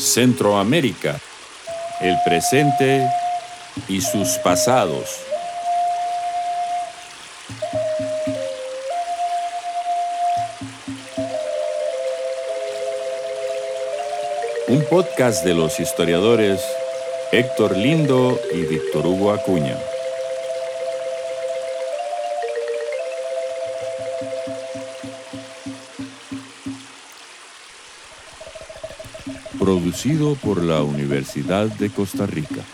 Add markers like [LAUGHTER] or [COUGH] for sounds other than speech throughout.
Centroamérica, el presente y sus pasados. Podcast de los historiadores Héctor Lindo y Víctor Hugo Acuña. Producido por la Universidad de Costa Rica.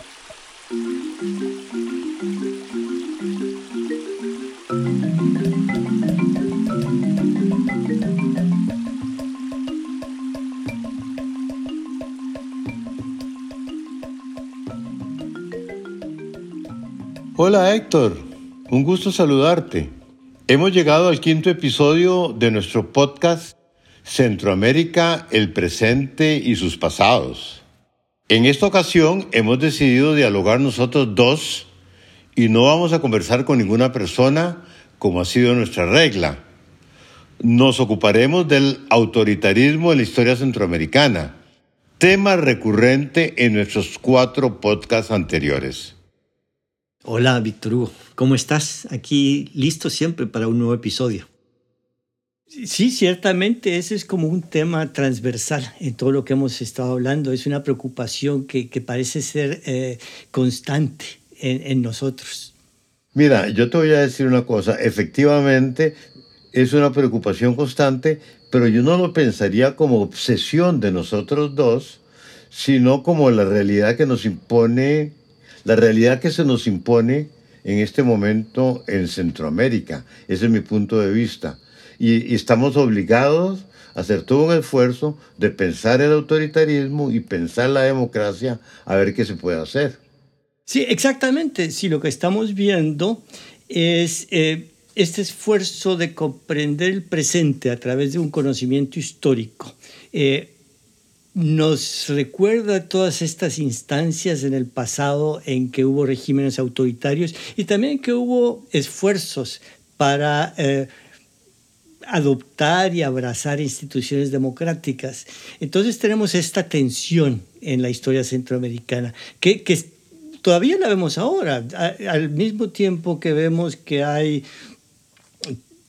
Hola Héctor, un gusto saludarte. Hemos llegado al quinto episodio de nuestro podcast Centroamérica, el presente y sus pasados. En esta ocasión hemos decidido dialogar nosotros dos y no vamos a conversar con ninguna persona como ha sido nuestra regla. Nos ocuparemos del autoritarismo en la historia centroamericana, tema recurrente en nuestros cuatro podcasts anteriores. Hola, Víctor Hugo. ¿Cómo estás? Aquí listo siempre para un nuevo episodio. Sí, ciertamente ese es como un tema transversal en todo lo que hemos estado hablando. Es una preocupación que, parece ser eh, constante en, en nosotros. Mira, yo te voy a decir una cosa. Efectivamente, es una preocupación constante, pero yo no lo pensaría como obsesión de nosotros dos, sino como la realidad que nos impone la realidad que se nos impone en este momento en Centroamérica. Ese es mi punto de vista. Y, estamos obligados a hacer todo un esfuerzo de pensar el autoritarismo y pensar la democracia a ver qué se puede hacer. Sí, exactamente. Sí, lo que estamos viendo es eh, este esfuerzo de comprender el presente a través de un conocimiento histórico. Eh, nos recuerda todas estas instancias en el pasado en que hubo regímenes autoritarios y también que hubo esfuerzos para eh, adoptar y abrazar instituciones democráticas. Entonces tenemos esta tensión en la historia centroamericana, que, que todavía la vemos ahora, al mismo tiempo que vemos que hay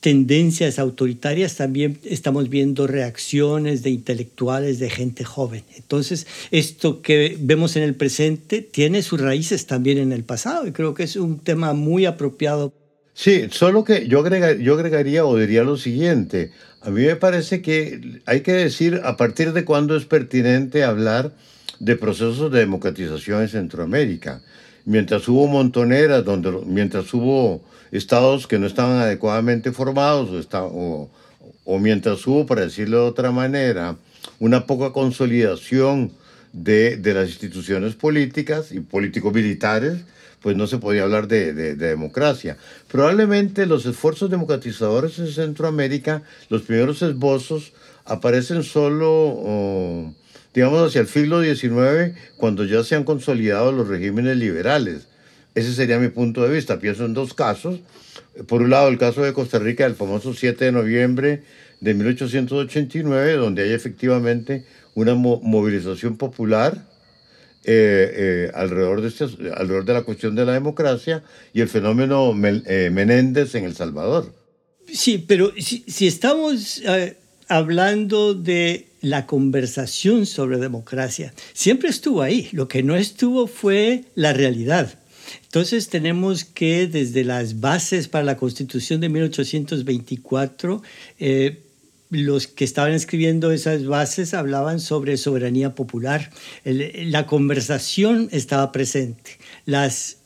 tendencias autoritarias, también estamos viendo reacciones de intelectuales, de gente joven. Entonces, esto que vemos en el presente tiene sus raíces también en el pasado y creo que es un tema muy apropiado. Sí, solo que yo, yo agregaría o diría lo siguiente. A mí me parece que hay que decir a partir de cuándo es pertinente hablar de procesos de democratización en Centroamérica. Mientras hubo montoneras, donde, mientras hubo estados que no estaban adecuadamente formados o, mientras hubo, para decirlo de otra manera, una poca consolidación de, de las instituciones políticas y político-militares, pues no se podía hablar de, de, democracia. Probablemente los esfuerzos democratizadores en Centroamérica, los primeros esbozos, aparecen solo, digamos, hacia el siglo XIX, cuando ya se han consolidado los regímenes liberales. Ese sería mi punto de vista. Pienso en dos casos. Por un lado, el caso de Costa Rica, el famoso 7 de noviembre de 1889, donde hay efectivamente una movilización popular eh, eh, alrededor, de este, alrededor de la cuestión de la democracia y el fenómeno eh, Menéndez en El Salvador. Sí, pero si, si estamos hablando de la conversación sobre democracia, siempre estuvo ahí. Lo que no estuvo fue la realidad. Entonces tenemos que desde las bases para la Constitución de 1824, eh, los que estaban escribiendo esas bases hablaban sobre soberanía popular. la conversación estaba presente. Las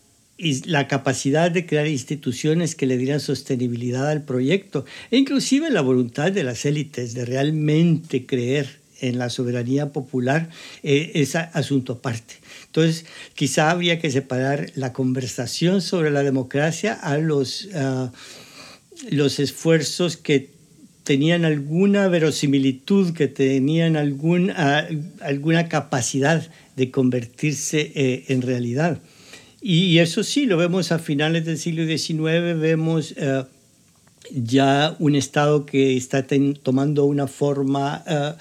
la capacidad de crear instituciones que le dieran sostenibilidad al proyecto e inclusive la voluntad de las élites de realmente creer en la soberanía popular eh, es asunto aparte. Entonces, quizá habría que separar la conversación sobre la democracia a los, los esfuerzos que tenían alguna verosimilitud, que tenían algún, alguna capacidad de convertirse eh, en realidad. Y, eso sí, lo vemos a finales del siglo XIX, vemos eh, ya un Estado que está tomando una forma, eh,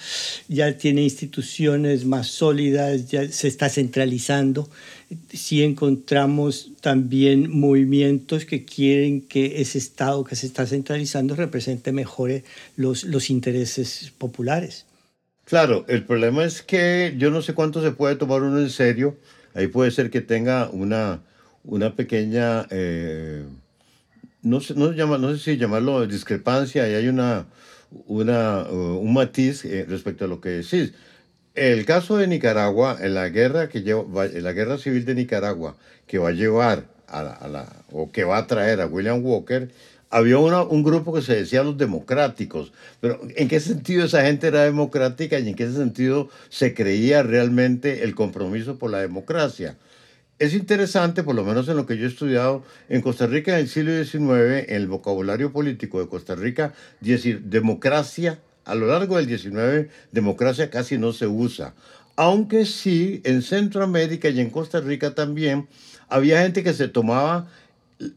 ya tiene instituciones más sólidas, ya se está centralizando. Sí encontramos también movimientos que quieren que ese Estado que se está centralizando represente mejor los, los intereses populares. Claro, el problema es que yo no sé cuánto se puede tomar uno en serio. Ahí puede ser que tenga una, una pequeña... Eh, no sé, no, llama, no sé si llamarlo discrepancia, y hay una, una, uh, un matiz eh, respecto a lo que decís. El caso de Nicaragua, en la guerra, que lleva, en la guerra civil de Nicaragua, que va a llevar a la, a la, o que va a traer a William Walker, había una, un grupo que se decía los democráticos, pero ¿en qué sentido esa gente era democrática y en qué sentido se creía realmente el compromiso por la democracia? Es interesante, por lo menos en lo que yo he estudiado, en Costa Rica en el siglo XIX, en el vocabulario político de Costa Rica, decir democracia, a lo largo del XIX, democracia casi no se usa. Aunque sí, en Centroamérica y en Costa Rica también, había gente que se tomaba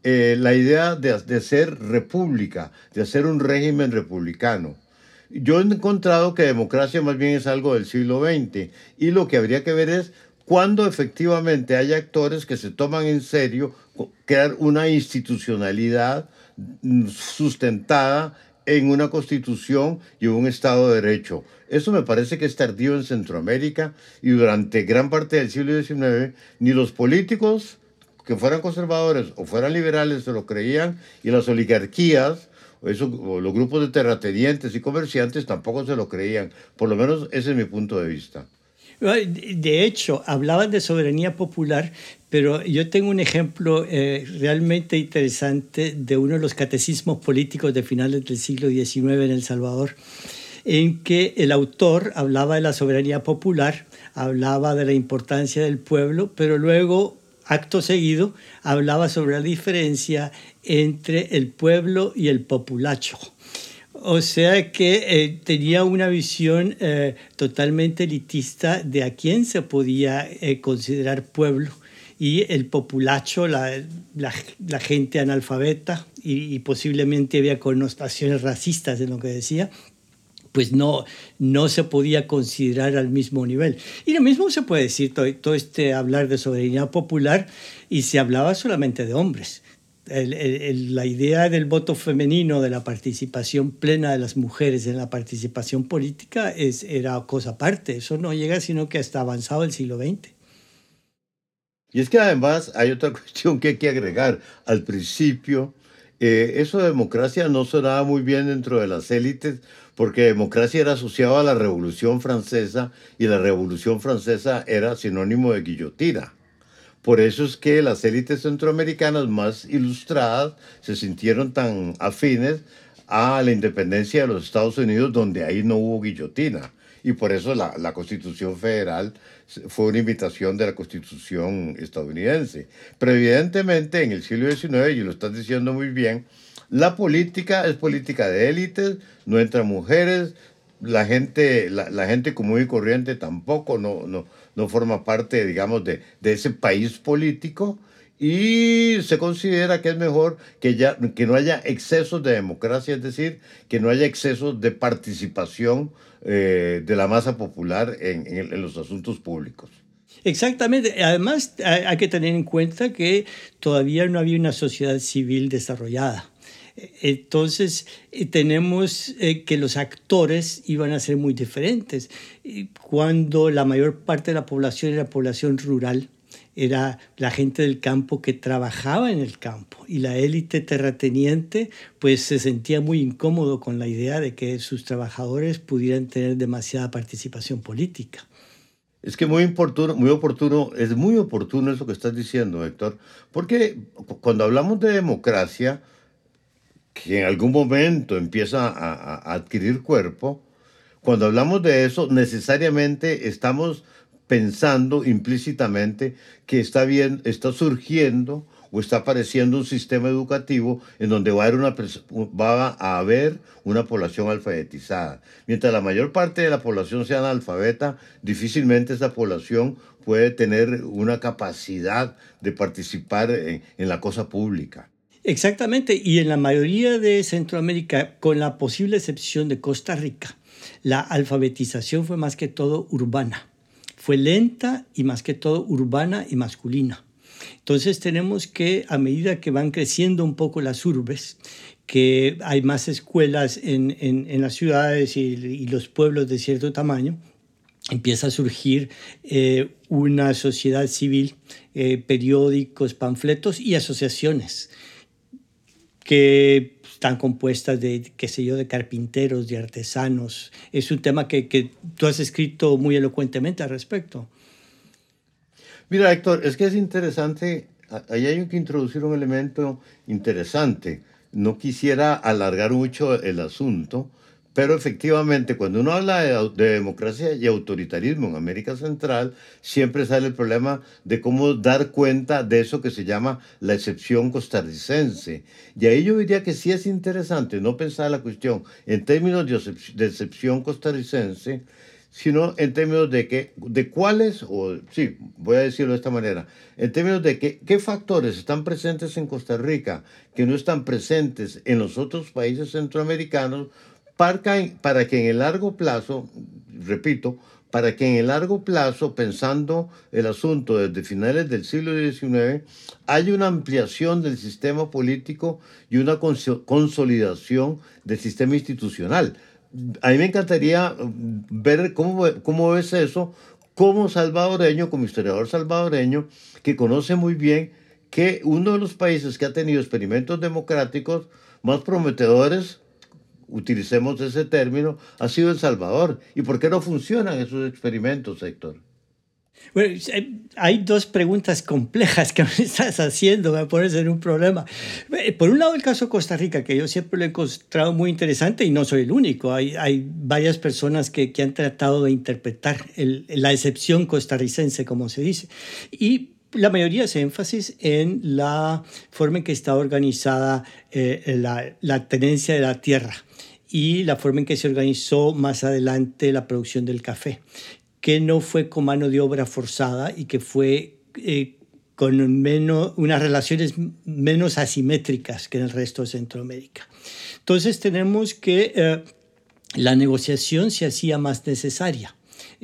eh, la idea de, de ser república, de hacer un régimen republicano. Yo he encontrado que democracia más bien es algo del siglo XX y lo que habría que ver es cuando efectivamente hay actores que se toman en serio crear una institucionalidad sustentada en una constitución y un Estado de Derecho. Eso me parece que es tardío en Centroamérica y durante gran parte del siglo XIX ni los políticos que fueran conservadores o fueran liberales se lo creían y las oligarquías eso, o los grupos de terratenientes y comerciantes tampoco se lo creían. Por lo menos ese es mi punto de vista. De hecho, hablaban de soberanía popular, pero yo tengo un ejemplo eh, realmente interesante de uno de los catecismos políticos de finales del siglo XIX en El Salvador, en que el autor hablaba de la soberanía popular, hablaba de la importancia del pueblo, pero luego, acto seguido, hablaba sobre la diferencia entre el pueblo y el populacho. O sea que eh, tenía una visión eh, totalmente elitista de a quién se podía eh, considerar pueblo y el populacho, la, gente analfabeta y, posiblemente había connotaciones racistas en lo que decía, pues no, no se podía considerar al mismo nivel. Y lo mismo se puede decir todo, todo este hablar de soberanía popular y se hablaba solamente de hombres la idea del voto femenino, de la participación plena de las mujeres en la participación política, es, era cosa aparte. Eso no llega sino que hasta avanzado el siglo XX. Y es que además hay otra [LAUGHS] cuestión que hay que agregar. Al principio, eh, eso de democracia no sonaba muy bien dentro de las élites, porque democracia era asociado a la Revolución Francesa y la Revolución Francesa era sinónimo de guillotina. Por eso es que las élites centroamericanas más ilustradas se sintieron tan afines a la independencia de los Estados Unidos, donde ahí no hubo guillotina. Y por eso la, Constitución Federal fue una imitación de la Constitución estadounidense. Pero evidentemente en el siglo XIX, y lo estás diciendo muy bien, la política es política de élites, no entran mujeres, la gente, la gente común y corriente tampoco, no, no, no forma parte, digamos, de, de ese país político y se considera que es mejor que, ya, que no haya excesos de democracia, es decir, que no haya excesos de participación eh, de la masa popular en, en, los asuntos públicos. Exactamente. Además, hay que tener en cuenta que todavía no había una sociedad civil desarrollada. Entonces eh, tenemos eh, que los actores iban a ser muy diferentes. Cuando la mayor parte de la población era población rural, era la gente del campo que trabajaba en el campo y la élite terrateniente pues se sentía muy incómodo con la idea de que sus trabajadores pudieran tener demasiada participación política. Es que muy oportuno, muy oportuno, es muy oportuno eso que estás diciendo, Héctor, porque cuando hablamos de democracia, que en algún momento empieza a, adquirir cuerpo, cuando hablamos de eso, necesariamente estamos pensando implícitamente que está, bien, está surgiendo o está apareciendo un sistema educativo en donde va a, haber una, va a haber una población alfabetizada. Mientras la mayor parte de la población sea analfabeta, difícilmente esa población puede tener una capacidad de participar en, en la cosa pública. Exactamente, y en la mayoría de Centroamérica, con la posible excepción de Costa Rica, la alfabetización fue más que todo urbana. Fue lenta y más que todo urbana y masculina. Entonces tenemos que, a medida que van creciendo un poco las urbes, que hay más escuelas en, en, las ciudades y, los pueblos de cierto tamaño, empieza a surgir eh, una sociedad civil, eh, periódicos, panfletos y asociaciones que están compuestas de, qué sé yo, de carpinteros, de artesanos. Es un tema que, que tú has escrito muy elocuentemente al respecto. Mira, Héctor, es que es interesante, ahí hay que introducir un elemento interesante. No quisiera alargar mucho el asunto, pero efectivamente, cuando uno habla de, democracia y autoritarismo en América Central, siempre sale el problema de cómo dar cuenta de eso que se llama la excepción costarricense. Y ahí yo diría que sí es interesante no pensar la cuestión en términos de, excepción costarricense, sino en términos de, que, de cuáles, o sí, voy a decirlo de esta manera, en términos de que, qué factores están presentes en Costa Rica que no están presentes en los otros países centroamericanos para que en el largo plazo, repito, para que en el largo plazo, pensando el asunto desde finales del siglo XIX, haya una ampliación del sistema político y una consolidación del sistema institucional. A mí me encantaría mm, ver cómo, cómo ves eso como salvadoreño, como historiador salvadoreño, que conoce muy bien que uno de los países que ha tenido experimentos democráticos más prometedores utilicemos ese término, ha sido El Salvador. ¿Y por qué no funcionan esos experimentos, Héctor? Bueno, hay dos preguntas complejas que [LAUGHS] me estás haciendo, me pones en un problema. Eh, por un lado, el caso Costa Rica, que yo siempre lo he encontrado muy interesante y no soy el único. Hay, hay varias personas que, que, han tratado de interpretar el, la excepción costarricense, como se dice. Y la mayoría hace énfasis en la forma en que está organizada eh, la, la, tenencia de la tierra y la forma en que se organizó más adelante la producción del café, que no fue con mano de obra forzada y que fue eh, con menos, unas relaciones menos asimétricas que en el resto de Centroamérica. Entonces tenemos que eh, la negociación se hacía más necesaria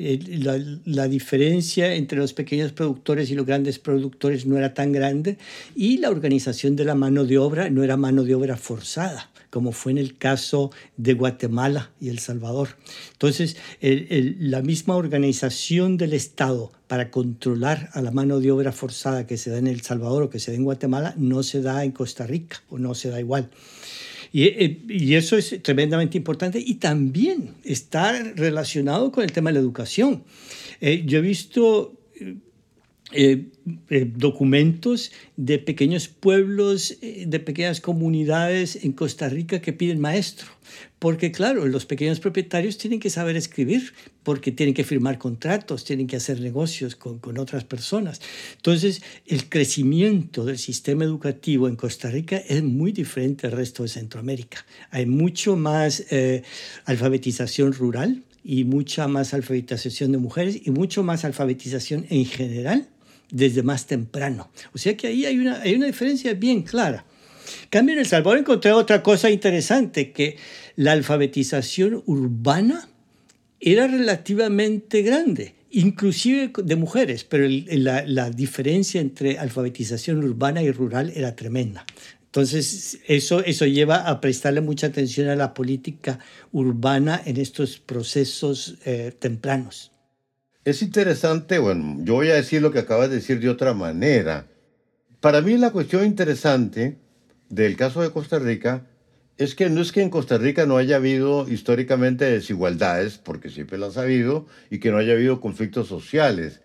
eh, la, diferencia entre los pequeños productores y los grandes productores no era tan grande y la organización de la mano de obra no era mano de obra forzada como fue en el caso de Guatemala y El Salvador. Entonces, la misma organización del Estado para controlar a la mano de obra forzada que se da en El Salvador o que se da en Guatemala no se da en Costa Rica o no se da igual. Eh, y, eso es tremendamente importante y también está relacionado con el tema de la educación. Eh, yo he visto eh, documentos de pequeños pueblos, de pequeñas comunidades en Costa Rica que piden maestro. Porque claro, los pequeños propietarios tienen que saber escribir, porque tienen que firmar contratos, tienen que hacer negocios con, con otras personas. Entonces, el crecimiento del sistema educativo en Costa Rica es muy diferente al resto de Centroamérica. Hay mucho más eh, alfabetización rural y mucha más alfabetización de mujeres y mucho más alfabetización en general desde más temprano. O sea que ahí hay una, hay una diferencia bien clara. Cambio en El Salvador encontré otra cosa interesante, que la alfabetización urbana era relativamente grande, inclusive de mujeres, pero la, la, diferencia entre alfabetización urbana y rural era tremenda. Entonces, eso, eso lleva a prestarle mucha atención a la política urbana en estos procesos eh, tempranos. Es interesante, bueno, yo voy a decir lo que acabas de decir de otra manera. Para mí la cuestión interesante del caso de Costa Rica es que no es que en Costa Rica no haya habido históricamente desigualdades, porque siempre las ha habido, y que no haya habido conflictos sociales.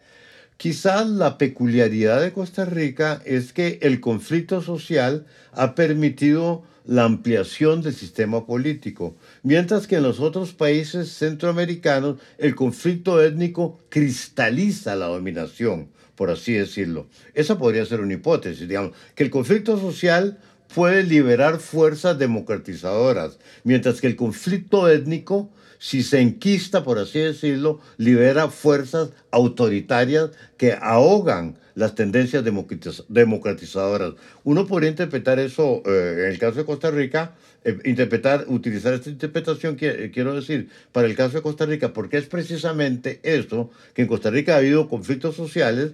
Quizás la peculiaridad de Costa Rica es que el conflicto social ha permitido la ampliación del sistema político, mientras que en los otros países centroamericanos el conflicto étnico cristaliza la dominación. por así decirlo. Esa podría ser una hipótesis, digamos, que el conflicto social puede liberar fuerzas democratizadoras, mientras que el conflicto étnico, si se enquista, por así decirlo, libera fuerzas autoritarias que ahogan las tendencias democratizadoras. Uno podría interpretar eso, eh, en el caso de Costa Rica, eh, interpretar, utilizar esta interpretación, eh, quiero decir, para el caso de Costa Rica, porque es precisamente eso, que en Costa Rica ha habido conflictos sociales,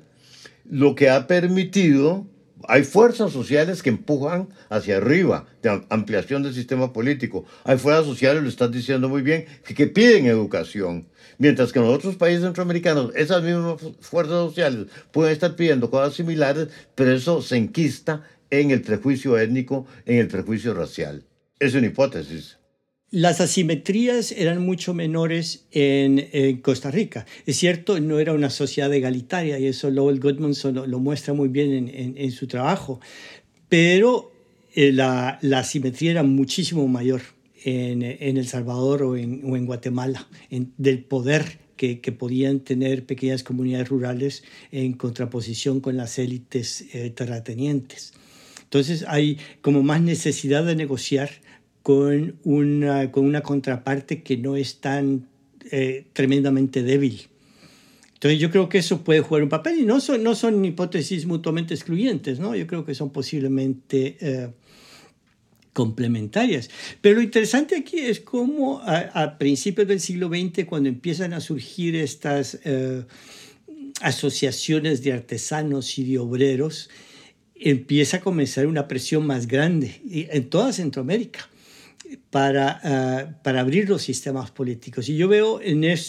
lo que ha permitido hay fuerzas sociales que empujan hacia arriba, de ampliación del sistema político. Hay fuerzas sociales, lo estás diciendo muy bien, que, piden educación. Mientras que en otros países centroamericanos, esas mismas fuerzas sociales pueden estar pidiendo cosas similares, pero eso se enquista en el prejuicio étnico, en el prejuicio racial. Es una hipótesis. Las asimetrías eran mucho menores en, Costa Rica. Es cierto, no era una sociedad egalitaria y eso Lowell Goodmanson lo, muestra muy bien en, su trabajo, pero eh, la, asimetría era muchísimo mayor en, El Salvador o en, Guatemala, del poder que, podían tener pequeñas comunidades rurales en contraposición con las élites eh, terratenientes. Entonces hay como más necesidad de negociar con una, con una contraparte que no es tan eh, tremendamente débil. Entonces yo creo que eso puede jugar un papel y no son, no son hipótesis mutuamente excluyentes, ¿no? yo creo que son posiblemente eh, complementarias. Pero lo interesante aquí es cómo a, principios del siglo XX, cuando empiezan a surgir estas eh, asociaciones de artesanos y de obreros, empieza a comenzar una presión más grande en toda Centroamérica para, eh, para abrir los sistemas políticos. Y yo veo en, en,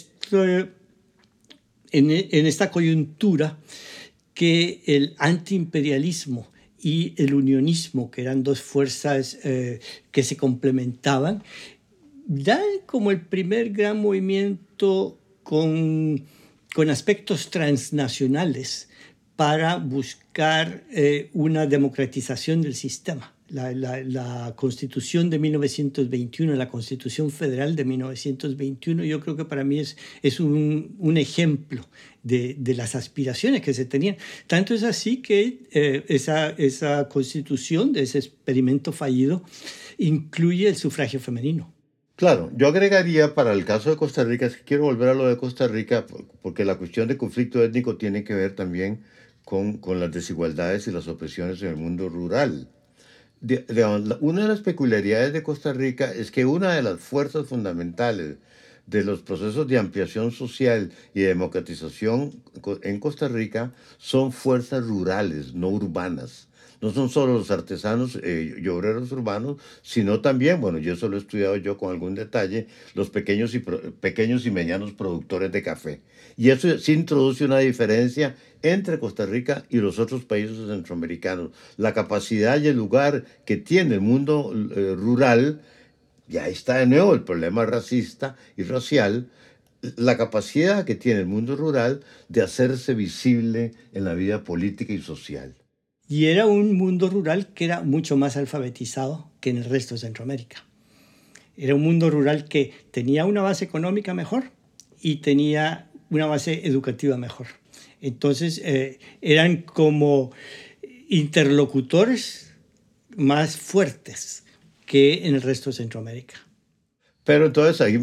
en esta coyuntura que el antiimperialismo y el unionismo, que eran dos fuerzas eh, que se complementaban, dan como el primer gran movimiento con, con aspectos transnacionales para buscar eh, una democratización del sistema la, Constitución de 1921, la Constitución Federal de 1921, yo creo que para mí es, es un, ejemplo de, de, las aspiraciones que se tenían. Tanto es así que eh, esa, esa Constitución de ese experimento fallido incluye el sufragio femenino. Claro, yo agregaría para el caso de Costa Rica, es que quiero volver a lo de Costa Rica, porque la cuestión de conflicto étnico tiene que ver también con, con las desigualdades y las opresiones en el mundo rural una de las peculiaridades de Costa Rica es que una de las fuerzas fundamentales de los procesos de ampliación social y democratización en Costa Rica son fuerzas rurales, no urbanas no son solo los artesanos eh, y obreros urbanos, sino también, bueno, yo eso lo he estudiado yo con algún detalle, los pequeños y, pequeños y medianos productores de café. Y eso sí introduce una diferencia entre Costa Rica y los otros países centroamericanos. La capacidad y el lugar que tiene el mundo eh, rural, y ahí está de nuevo el problema racista y racial, la capacidad que tiene el mundo rural de hacerse visible en la vida política y social. Y era un mundo rural que era mucho más alfabetizado que en el resto de Centroamérica. Era un mundo rural que tenía una base económica mejor y tenía una base educativa mejor. Entonces eh, eran como interlocutores más fuertes que en el resto de Centroamérica. Pero entonces ahí,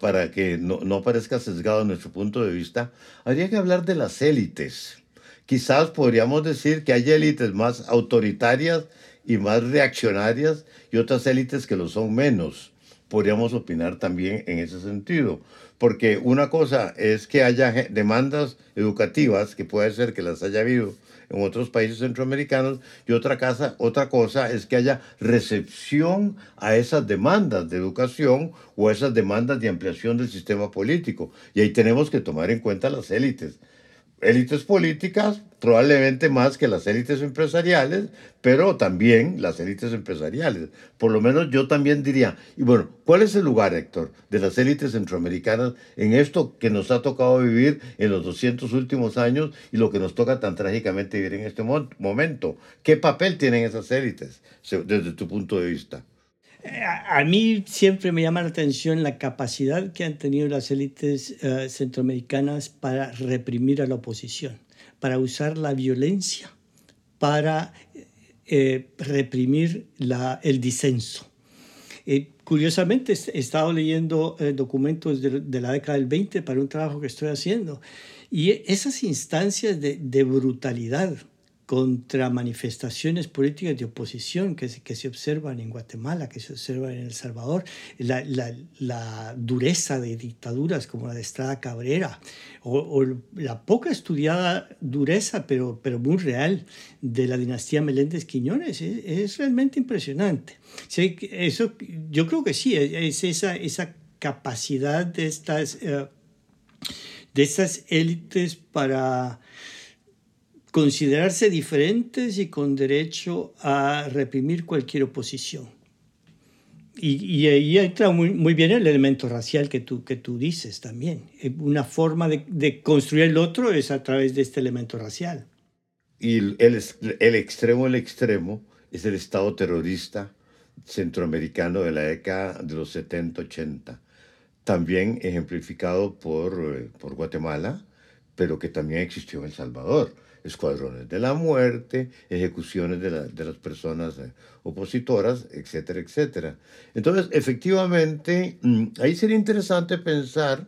para que no, no parezca sesgado nuestro punto de vista, habría que hablar de las élites quizás podríamos decir que hay élites más autoritarias y más reaccionarias y otras élites que lo son menos. Podríamos opinar también en ese sentido, porque una cosa es que haya demandas educativas, que puede ser que las haya habido en otros países centroamericanos, y otra, otra cosa es que haya recepción a esas demandas de educación o esas demandas de ampliación del sistema político. Y ahí tenemos que tomar en cuenta las élites élites políticas, probablemente más que las élites empresariales, pero también las élites empresariales. Por lo menos yo también diría, y bueno, ¿cuál es el lugar, Héctor, de las élites centroamericanas en esto que nos ha tocado vivir en los 200 últimos años y lo que nos toca tan trágicamente vivir en este momento? ¿Qué papel tienen esas élites desde tu punto de vista? A mí siempre me llama la atención la capacidad que han tenido las élites eh, centroamericanas para reprimir a la oposición, para usar la violencia para eh, reprimir el disenso. Eh, curiosamente, he estado leyendo eh, documentos de, la década del 20 para un trabajo que estoy haciendo y esas instancias de brutalidad contra manifestaciones políticas de oposición que se, que se observan en Guatemala, que se observan en El Salvador, la, la, dureza de dictaduras como la de Estrada Cabrera, o, la poca estudiada dureza, pero, pero muy real, de la dinastía Meléndez Quiñones, es, es realmente impresionante. Eso, yo creo que sí, es esa, esa capacidad de estas, uh, de estas élites para considerarse diferentes y con derecho a reprimir cualquier oposición. Y, y ahí entra muy, muy, bien el elemento racial que tú, que tú dices también. Una forma de, de, construir el otro es a través de este elemento racial. Y el, el extremo, el extremo, es el Estado terrorista centroamericano de la década de los 70-80, también ejemplificado por, por Guatemala, pero que también existió en El Salvador escuadrones de la muerte, ejecuciones de, la, de las personas eh, opositoras, etcétera, etcétera. Entonces, efectivamente, mm, ahí sería interesante pensar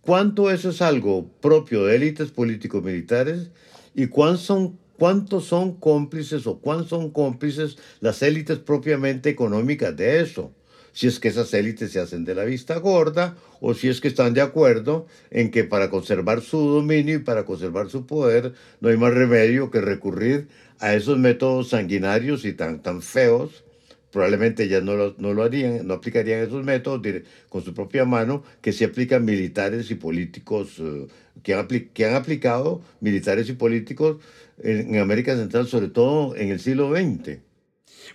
cuánto eso es algo propio de élites político-militares y cuántos son, cuántos son cómplices o cuántos son cómplices las élites propiamente económicas de eso si es que esas élites se hacen de la vista gorda o si es que están de acuerdo en que para conservar su dominio y para conservar su poder no hay más remedio que recurrir a esos métodos sanguinarios y tan, tan feos. Probablemente ya no lo, no lo harían, no aplicarían esos métodos con su propia mano que se aplican militares y políticos, uh, que, han que han aplicado militares y políticos en, en América Central, sobre todo en el siglo XX.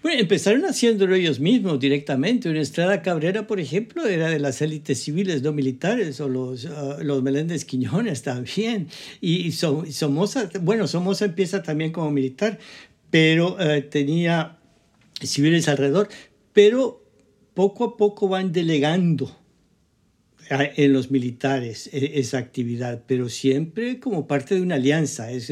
Bueno, empezaron haciéndolo ellos mismos directamente. Una Estrada Cabrera, por ejemplo, era de las élites civiles, no militares, o los, uh, los Meléndez Quiñones también. Y, Somoza, bueno, Somoza empieza también como militar, pero uh, tenía civiles alrededor. Pero poco a poco van delegando en los militares e, esa actividad, pero siempre como parte de una alianza, es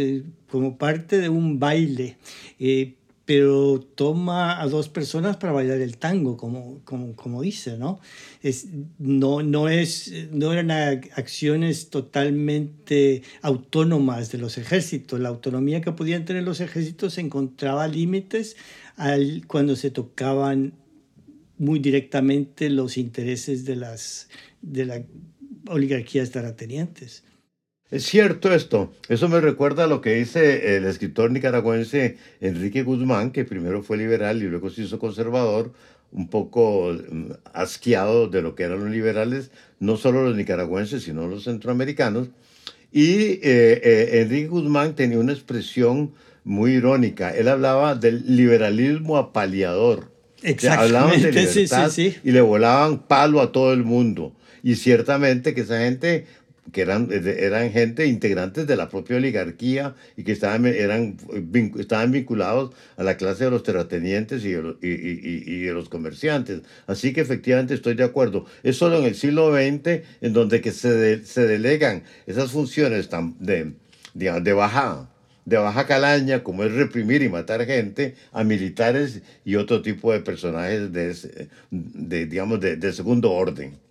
como parte de un baile. Eh, pero toma a dos personas para bailar el tango, como, como, como dice, ¿no? Es, no, no, es, no eran acciones totalmente autónomas de los ejércitos. La autonomía que podían tener los ejércitos encontraba límites al, cuando se tocaban muy directamente los intereses de las, de las oligarquías terratenientes. Es cierto esto. Eso me recuerda a lo que dice el escritor nicaragüense Enrique Guzmán, que primero fue liberal y luego se hizo conservador, un poco mm, asqueado de lo que eran los liberales, no solo los nicaragüenses, sino los centroamericanos. Y eh, eh, Enrique Guzmán tenía una expresión muy irónica. Él hablaba del liberalismo apaleador. Hablaban de libertad sí, sí, sí. y le volaban palo a todo el mundo. Y ciertamente que esa gente que eran, eran gente integrantes de la propia oligarquía y que estaban, eran, estaban vinculados a la clase de los terratenientes y de, y, y, y de los comerciantes. Así que efectivamente estoy de acuerdo. Es solo en el siglo XX en donde que se, se delegan esas funciones tan de, de, de baja de baja calaña, como es reprimir y matar gente, a militares y otro tipo de personajes de, de digamos, de segundo orden.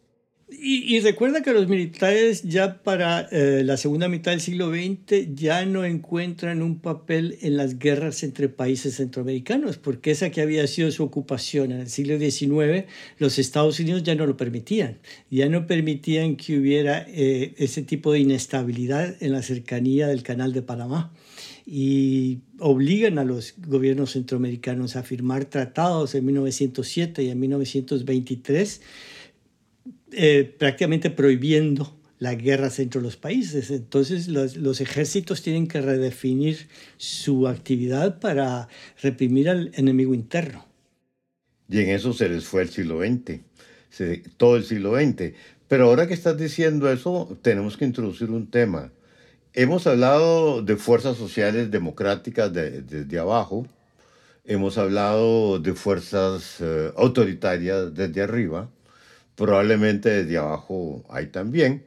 Y, y, recuerda que los militares ya para eh, la segunda mitad del siglo XX ya no encuentran un papel en las guerras entre países centroamericanos, porque esa que había sido su ocupación en el siglo XIX, los Estados Unidos ya no lo permitían, ya no permitían que hubiera eh, ese tipo de inestabilidad en la cercanía del Canal de Panamá. Y obligan a los gobiernos centroamericanos a firmar tratados en 1907 y en 1923 eh, prácticamente prohibiendo las guerras entre los países. Entonces los, los, ejércitos tienen que redefinir su actividad para reprimir al enemigo interno. Y en eso se les fue el siglo XX, se, todo el siglo XX. Pero ahora que estás diciendo eso, tenemos que introducir un tema. Hemos hablado de fuerzas sociales democráticas desde de, de abajo, hemos hablado de fuerzas uh, autoritarias desde arriba, probablemente desde abajo hay también,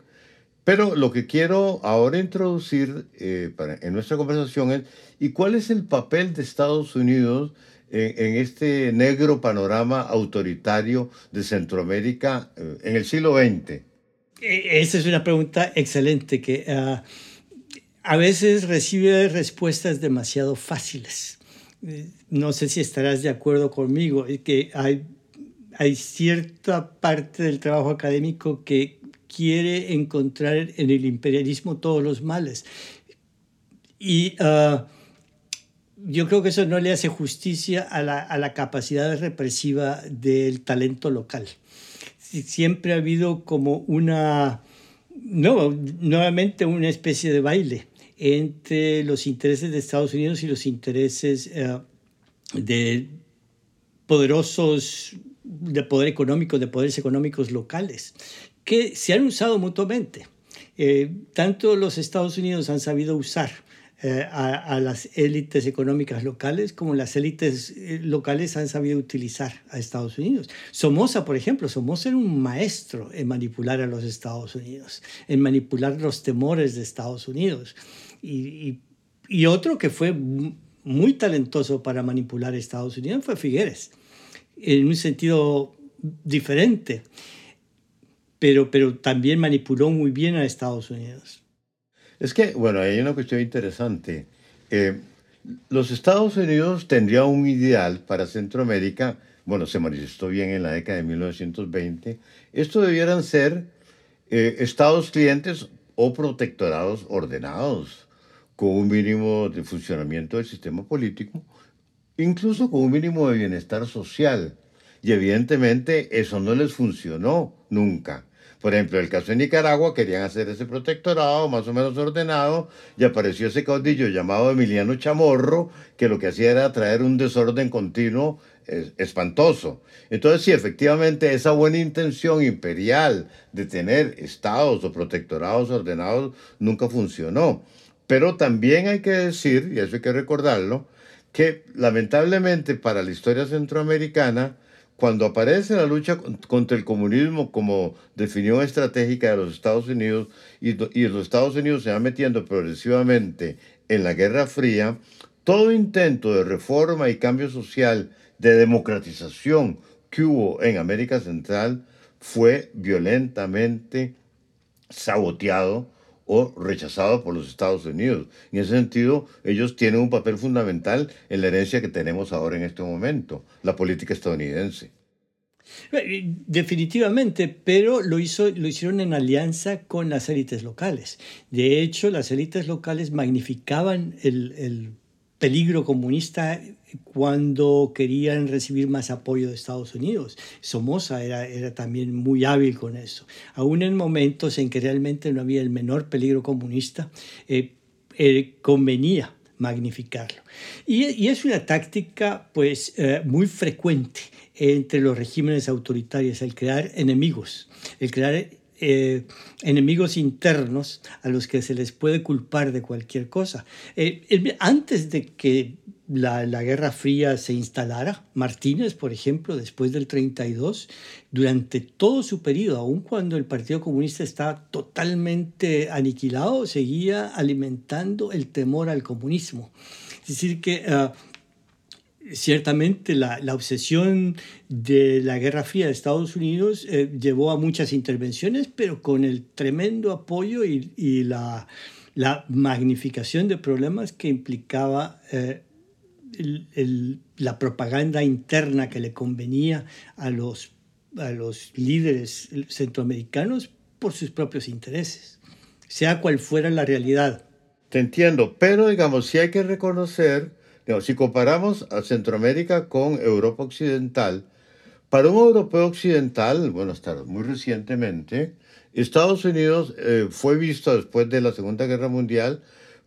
Pero lo que quiero ahora introducir eh, en nuestra conversación es, ¿y cuál es el papel de Estados Unidos en, este negro panorama autoritario de Centroamérica eh, en el siglo XX? E, esa es una pregunta excelente que ah, a veces recibe respuestas demasiado fáciles. Eh, no sé si estarás de acuerdo conmigo, que hay, hay cierta parte del trabajo académico que quiere encontrar en el imperialismo todos los males. Y ah, yo creo que eso no le hace justicia a la, a la capacidad represiva del talento local. Siempre ha habido como una, no, nuevamente una especie de baile entre los intereses de Estados Unidos y los intereses eh, de poderosos, de poder económico, de poderes económicos locales, que se han usado mutuamente. Eh, tanto los Estados Unidos han sabido usar eh, a, las élites económicas locales, como las élites eh, locales han sabido utilizar a Estados Unidos. Somoza, por ejemplo, Somoza era un maestro en manipular a los Estados Unidos, en manipular los temores de Estados Unidos. Y, y, otro que fue muy talentoso para manipular a Estados Unidos fue Figueres, en un sentido diferente, pero, pero también manipuló muy bien a Estados Unidos. Es que, bueno, hay una cuestión interesante. Eh, los Estados Unidos tendrían un ideal para Centroamérica, bueno, se manifestó bien en la década de 1920. Esto debieran ser eh, estados clientes o protectorados ordenados, con un mínimo de funcionamiento del sistema político, incluso con un mínimo de bienestar social. Y evidentemente eso no les funcionó nunca. Por ejemplo, el caso de Nicaragua querían hacer ese protectorado más o menos ordenado y apareció ese caudillo llamado Emiliano Chamorro que lo que hacía era traer un desorden continuo espantoso. Entonces, sí, efectivamente, esa buena intención imperial de tener estados o protectorados ordenados nunca funcionó. Pero también hay que decir, y eso hay que recordarlo, que lamentablemente para la historia centroamericana, cuando aparece la lucha contra el comunismo como definición estratégica de los Estados Unidos y, los Estados Unidos se van metiendo progresivamente en la Guerra Fría, todo intento de reforma y cambio social, de democratización que hubo en América Central fue violentamente saboteado o rechazado por los Estados Unidos. En ese sentido, ellos tienen un papel fundamental en la herencia que tenemos ahora en este momento, la política estadounidense. Eh, definitivamente, pero lo, hizo, lo hicieron en alianza con las élites locales. De hecho, las élites locales magnificaban el, el peligro comunista cuando querían recibir más apoyo de Estados Unidos. Somoza era, era también muy hábil con eso. Aún en momentos en que realmente no había el menor peligro comunista, eh, eh, convenía magnificarlo. Y, es una táctica pues eh, muy frecuente entre los regímenes autoritarios, el crear enemigos, el crear eh, enemigos internos a los que se les puede culpar de cualquier cosa. Eh, antes de que la, la, Guerra Fría se instalara, Martínez, por ejemplo, después del 32, durante todo su periodo, aun cuando el Partido Comunista estaba totalmente aniquilado, seguía alimentando el temor al comunismo. Es decir, que... Ah, ciertamente la, la, obsesión de la Guerra Fría de Estados Unidos eh, llevó a muchas intervenciones, pero con el tremendo apoyo y, y la, la, magnificación de problemas que implicaba eh, el, el, la propaganda interna que le convenía a los, a los líderes centroamericanos por sus propios intereses, sea cual fuera la realidad. Te entiendo, pero digamos, sí hay que reconocer si comparamos a Centroamérica con Europa Occidental, para un europeo occidental, bueno, hasta muy recientemente, Estados Unidos eh, fue visto después de la Segunda Guerra Mundial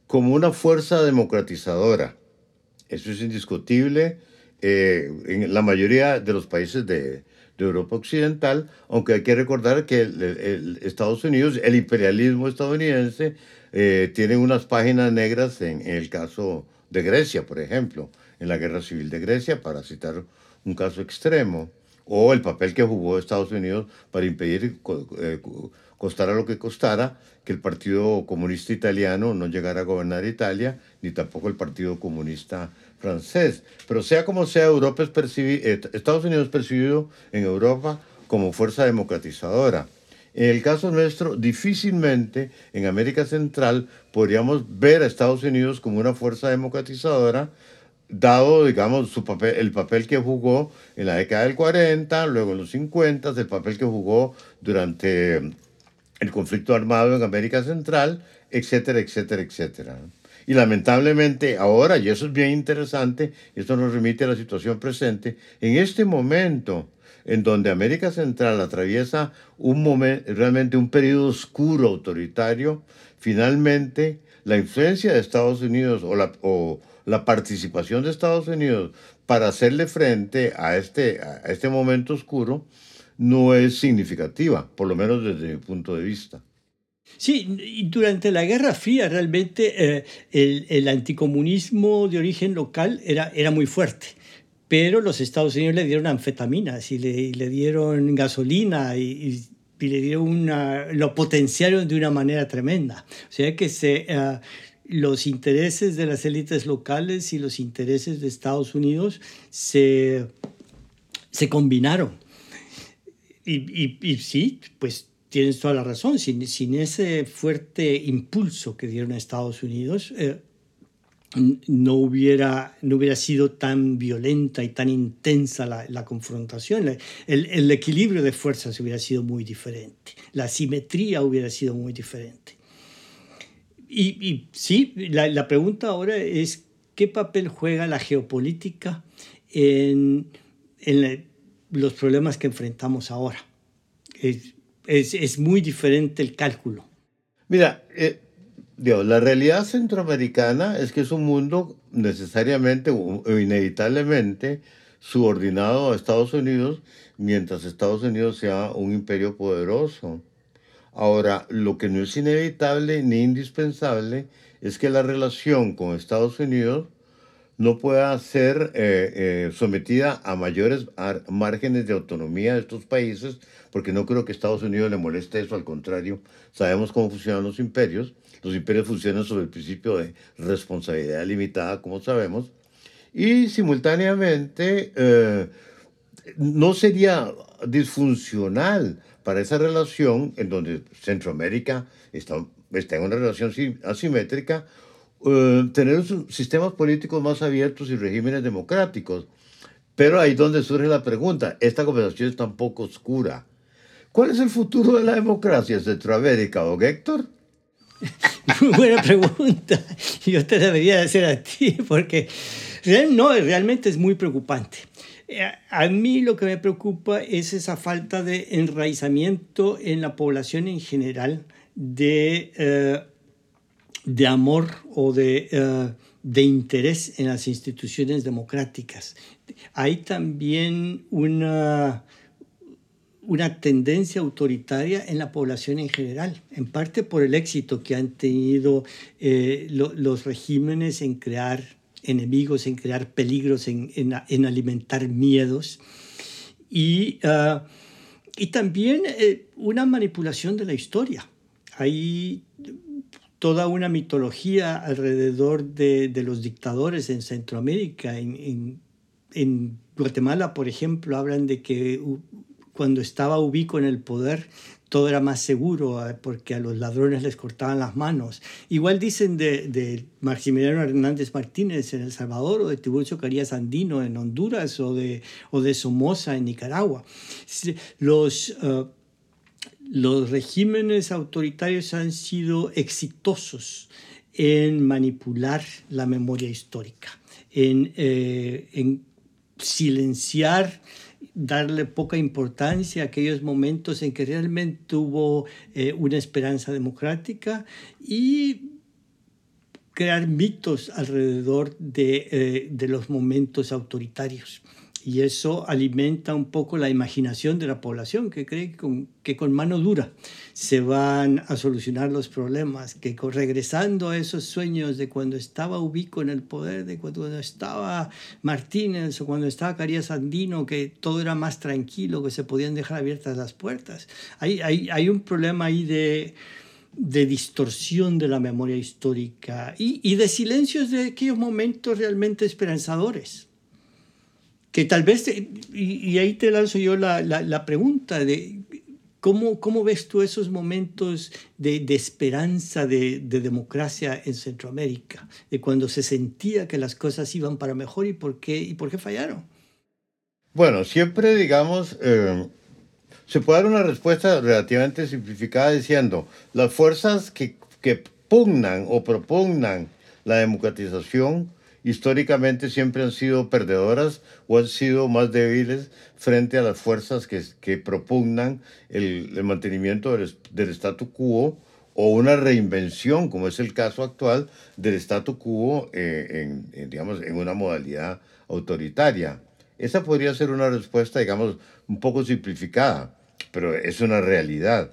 como una fuerza democratizadora. Eso es indiscutible eh, en la mayoría de los países de, Europa Occidental, aunque hay que recordar que Estados Unidos, el imperialismo estadounidense, eh, tiene unas páginas negras en, en el caso de Grecia, por ejemplo, en la guerra civil de Grecia, para citar un caso extremo, o el papel que jugó Estados Unidos para impedir costara lo que costara, que el Partido Comunista Italiano no llegara a gobernar Italia, ni tampoco el Partido Comunista francés. Pero sea como sea, Europa es eh, Estados Unidos es percibido en Europa como fuerza democratizadora. En el caso nuestro, difícilmente en América Central podríamos ver a Estados Unidos como una fuerza democratizadora, dado, digamos, su papel, el papel que jugó en la década del 40, luego en los 50, el papel que jugó durante el conflicto armado en América Central, etcétera, etcétera, etcétera. Y lamentablemente ahora, y eso es bien interesante, esto nos remite a la situación presente, en este momento en donde América Central atraviesa un realmente un periodo oscuro autoritario, finalmente la influencia de Estados Unidos o la, participación de Estados Unidos para hacerle frente a este, a este momento oscuro no es significativa, por lo menos desde mi punto de vista. Sí, durante la Guerra Fría realmente eh, el, el, anticomunismo de origen local era, era muy fuerte, pero los Estados Unidos le dieron anfetaminas y le, le dieron gasolina y, y, le dieron una, lo potenciaron de una manera tremenda. O sea que se, uh, los intereses de las élites locales y los intereses de Estados Unidos se, se combinaron. Y, y, y sí, pues tienes toda la razón, sin, sin ese fuerte impulso que dieron a Estados Unidos, eh, no, hubiera, no hubiera sido tan violenta y tan intensa la, confrontación. El, el, equilibrio de fuerzas hubiera sido muy diferente, la simetría hubiera sido muy diferente. Y, y sí, la, la, pregunta ahora es, ¿qué papel juega la geopolítica en, en los problemas que enfrentamos ahora? Es, es, es muy diferente el cálculo. Mira, eh, La realidad centroamericana es que es un mundo necesariamente o inevitablemente subordinado a Estados Unidos, mientras Estados Unidos sea un imperio poderoso. Ahora, lo que no es inevitable ni indispensable es que la relación con Estados Unidos no pueda ser eh, eh, sometida a mayores márgenes de autonomía de estos países, porque no creo que Estados Unidos le moleste eso, al contrario, sabemos cómo funcionan los imperios, los imperios funcionan sobre el principio de responsabilidad limitada, como sabemos, y simultáneamente eh, no sería disfuncional para esa relación en donde Centroamérica está, está en una relación asimétrica, uh, tener sistemas políticos más abiertos y regímenes democráticos. Pero ahí donde surge la pregunta, esta conversación es tan poco oscura. ¿Cuál es el futuro de la democracia en Centroamérica, o Héctor? [LAUGHS] Muy buena pregunta. Yo te debería hacer a ti, porque no, realmente es muy preocupante. Eh, a mí lo que me preocupa es esa falta de enraizamiento en la población en general de eh, de amor o de, uh, de interés en las instituciones democráticas. Hay también una, una tendencia autoritaria en la población en general, en parte por el éxito que han tenido eh, lo, los regímenes en crear enemigos, en crear peligros, en, en, en alimentar miedos. Y, uh, y también eh, una manipulación de la historia. Hay toda una mitología alrededor de, de los dictadores en Centroamérica. En, en, Guatemala, por ejemplo, hablan de que cuando estaba Ubico en el poder, todo era más seguro ah, porque a los ladrones les cortaban las manos. Igual dicen de, de Maximiliano Hernández Martínez en El Salvador o de Tiburcio Carías Andino en Honduras o de, o de Somoza en Nicaragua. Los... Uh, los regímenes autoritarios han sido exitosos en manipular la memoria histórica, en, eh, en silenciar darle poca importancia a aquellos momentos en que realmente hubo eh, una esperanza democrática y crear mitos alrededor de, eh, de los momentos autoritarios. Y eso alimenta un poco la imaginación de la población que cree que con, que con mano dura se van a solucionar los problemas, que regresando a esos sueños de cuando estaba Ubico en el poder, de cuando estaba Martínez o cuando estaba Carías Andino, que todo era más tranquilo, que se podían dejar abiertas las puertas. Hay, hay, hay un problema ahí de de distorsión de la memoria histórica y, y, de silencios de aquellos momentos realmente esperanzadores. Que tal vez, y, ahí te lanzo yo la, la, pregunta de ¿cómo, ¿cómo, ves tú esos momentos de, de esperanza de, de, democracia en Centroamérica? De cuando se sentía que las cosas iban para mejor y por qué, y por qué fallaron. Bueno, siempre digamos... Eh se puede dar una respuesta relativamente simplificada diciendo, las fuerzas que, que pugnan o propugnan la democratización históricamente siempre han sido perdedoras o han sido más débiles frente a las fuerzas que, que propugnan el, mantenimiento del, del statu quo o una reinvención, como es el caso actual, del statu quo eh, en, en, digamos, en una modalidad autoritaria. Esa podría ser una respuesta, digamos, un poco simplificada pero es una realidad.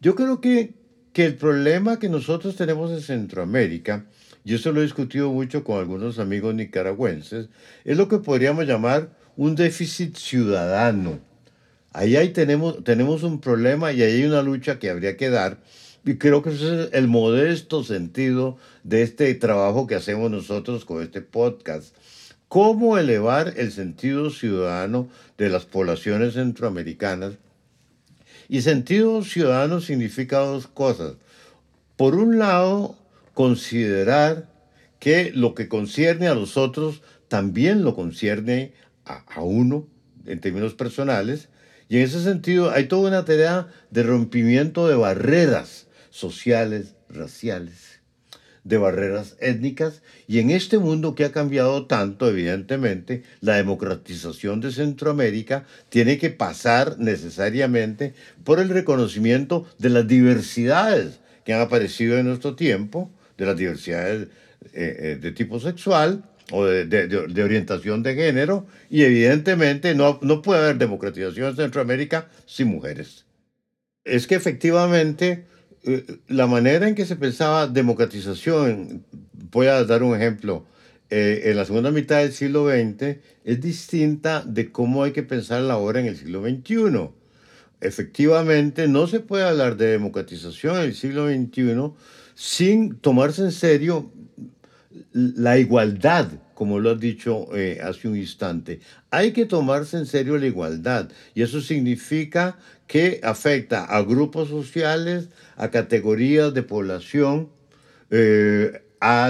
Yo creo que, que el problema que nosotros tenemos en Centroamérica, y eso lo he discutido mucho con algunos amigos nicaragüenses, es lo que podríamos llamar un déficit ciudadano. Ahí, tenemos, tenemos un problema y ahí hay una lucha que habría que dar. Y creo que ese es el modesto sentido de este trabajo que hacemos nosotros con este podcast. ¿Cómo elevar el sentido ciudadano de las poblaciones centroamericanas y sentido ciudadano significa dos cosas. Por un lado, considerar que lo que concierne a los otros también lo concierne a, uno en términos personales. Y en ese sentido hay toda una tarea de rompimiento de barreras sociales, raciales de barreras étnicas y en este mundo que ha cambiado tanto, evidentemente, la democratización de Centroamérica tiene que pasar necesariamente por el reconocimiento de las diversidades que han aparecido en nuestro tiempo, de las diversidades eh, eh, de tipo sexual o de, de, orientación de género, y evidentemente no, no puede haber democratización en Centroamérica sin mujeres. Es que efectivamente eh, la manera en que se pensaba democratización, voy a dar un ejemplo, en la segunda mitad del siglo XX es distinta de cómo hay que pensar la hora en el siglo XXI. Efectivamente, no se puede hablar de democratización en el siglo XXI sin tomarse en serio la igualdad, como lo has dicho eh, hace un instante. Hay que tomarse en serio la igualdad y eso significa que afecta a grupos sociales, a categorías de población, eh, a,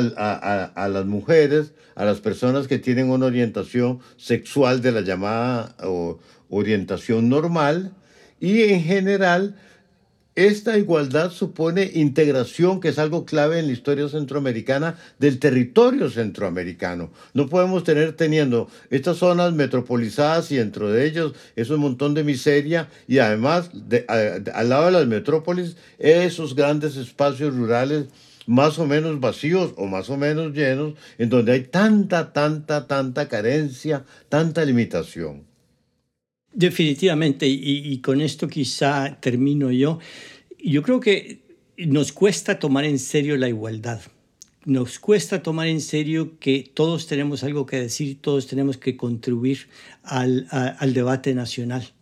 a, las mujeres, a las personas que tienen una orientación sexual de la llamada o, orientación normal y en general esta igualdad supone integración, que es algo clave en la historia centroamericana del territorio centroamericano. No podemos tener teniendo estas zonas metropolizadas y dentro de ellos es un montón de miseria y además de, al lado de las metrópolis esos grandes espacios rurales más o menos vacíos o más o menos llenos, en donde hay tanta, tanta, tanta carencia, tanta limitación. Definitivamente, y, con esto quizá termino yo, yo creo que nos cuesta tomar en serio la igualdad. Nos cuesta tomar en serio que todos tenemos algo que decir, todos tenemos que contribuir al, al debate nacional.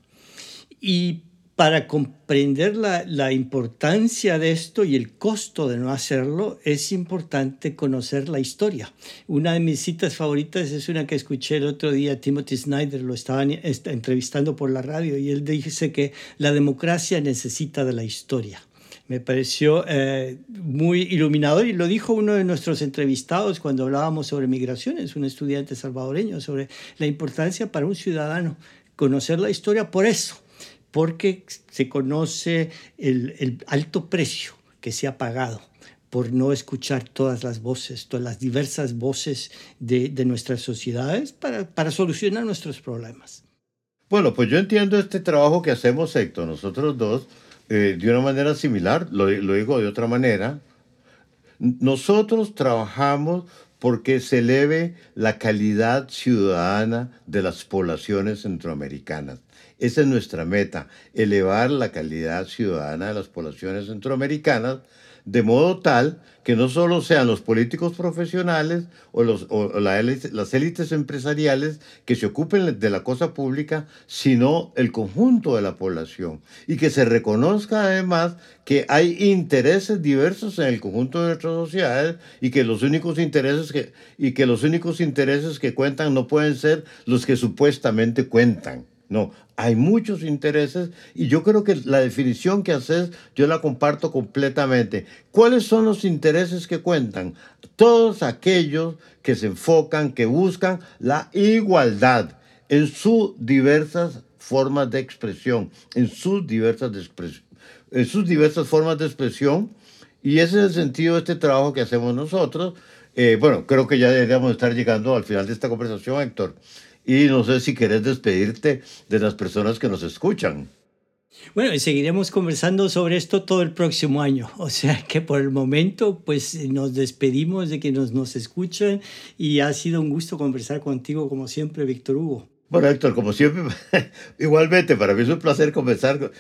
Para comprender la, importancia de esto y el costo de no hacerlo, es importante conocer la historia. Una de mis citas favoritas es una que escuché el otro día, Timothy Snyder lo estaban entrevistando por la radio y él dice que la democracia necesita de la historia. Me pareció eh, muy iluminador y lo dijo uno de nuestros entrevistados cuando hablábamos sobre migraciones, un estudiante salvadoreño, sobre la importancia para un ciudadano conocer la historia por eso porque se conoce el, el, alto precio que se ha pagado por no escuchar todas las voces, todas las diversas voces de, de nuestras sociedades para, para, solucionar nuestros problemas. Bueno, pues yo entiendo este trabajo que hacemos, Héctor, nosotros dos, eh, de una manera similar, lo, lo digo de otra manera. Nosotros trabajamos porque se eleve la calidad ciudadana de las poblaciones centroamericanas. Esa es nuestra meta, elevar la calidad ciudadana de las poblaciones centroamericanas de modo tal que no solo sean los políticos profesionales o, las élites empresariales que se ocupen de la cosa pública, sino el conjunto de la población. Y que se reconozca además que hay intereses diversos en el conjunto de nuestras sociedades y que los únicos intereses que, y que, los únicos intereses que cuentan no pueden ser los que supuestamente cuentan. No, hay muchos intereses y yo creo que la definición que haces yo la comparto completamente. ¿Cuáles son los intereses que cuentan? Todos aquellos que se enfocan, que buscan la igualdad en sus diversas formas de expresión, en sus diversas, en sus diversas formas de expresión. Y ese es el sentido de este trabajo que hacemos nosotros. Eh, bueno, creo que ya deberíamos estar llegando al final de esta conversación, Héctor. Y no sé si querés despedirte de las personas que nos escuchan. Bueno, y seguiremos conversando sobre esto todo el próximo año. O sea [LAUGHS] que por el momento, pues nos despedimos de que nos, nos escuchen y ha sido un gusto conversar contigo, como siempre, Víctor Hugo. Bueno, Héctor, como siempre, [LAUGHS] igualmente, para mí es un placer conversar,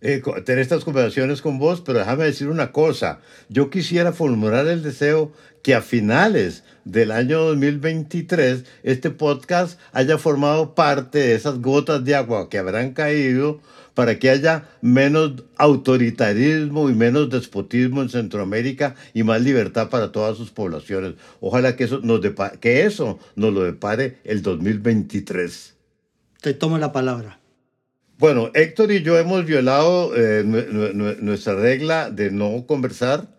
eh, tener estas conversaciones con vos, pero déjame decir una cosa. Yo quisiera formular el deseo que a finales del año 2023 este podcast haya formado parte de esas gotas de agua que habrán caído para que haya menos autoritarismo y menos despotismo en Centroamérica y más libertad para todas sus poblaciones. Ojalá que eso nos, que eso nos lo depare el 2023. Te tomo la palabra. Bueno, Héctor y yo hemos violado eh, nuestra regla de no conversar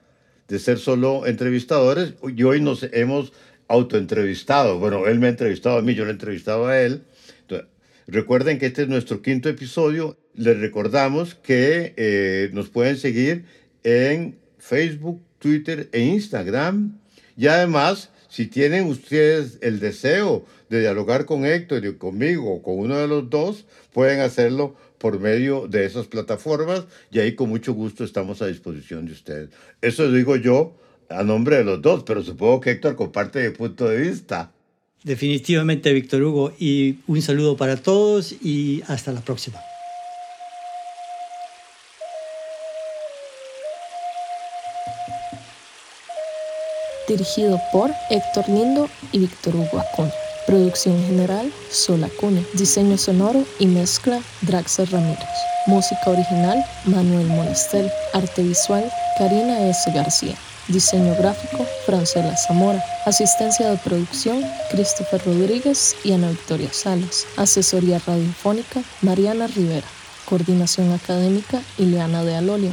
de ser solo entrevistadores y hoy nos hemos autoentrevistado. Bueno, él me ha entrevistado a mí, yo le he entrevistado a él. recuerden que este es nuestro quinto episodio. Les recordamos que eh, nos pueden seguir en Facebook, Twitter e Instagram. Y además, si tienen ustedes el deseo de dialogar con Héctor y conmigo o con uno de los dos, pueden hacerlo por medio de esas plataformas y ahí con mucho gusto estamos a disposición de ustedes. Eso digo yo a nombre de los dos, pero supongo que Héctor comparte mi punto de vista. Definitivamente, Víctor Hugo, y un saludo para todos y hasta la próxima. Dirigido por Héctor Lindo y Víctor Hugo Acuña. Producción general, Sola Cuna. Diseño sonoro y mezcla, Draxer Ramírez. Música original, Manuel Monestel. Arte visual, Karina S. García. Diseño gráfico, Francela Zamora. Asistencia de producción, Christopher Rodríguez y Ana Victoria Salas. Asesoría radiofónica, Mariana Rivera. Coordinación académica, Ileana de Alolio.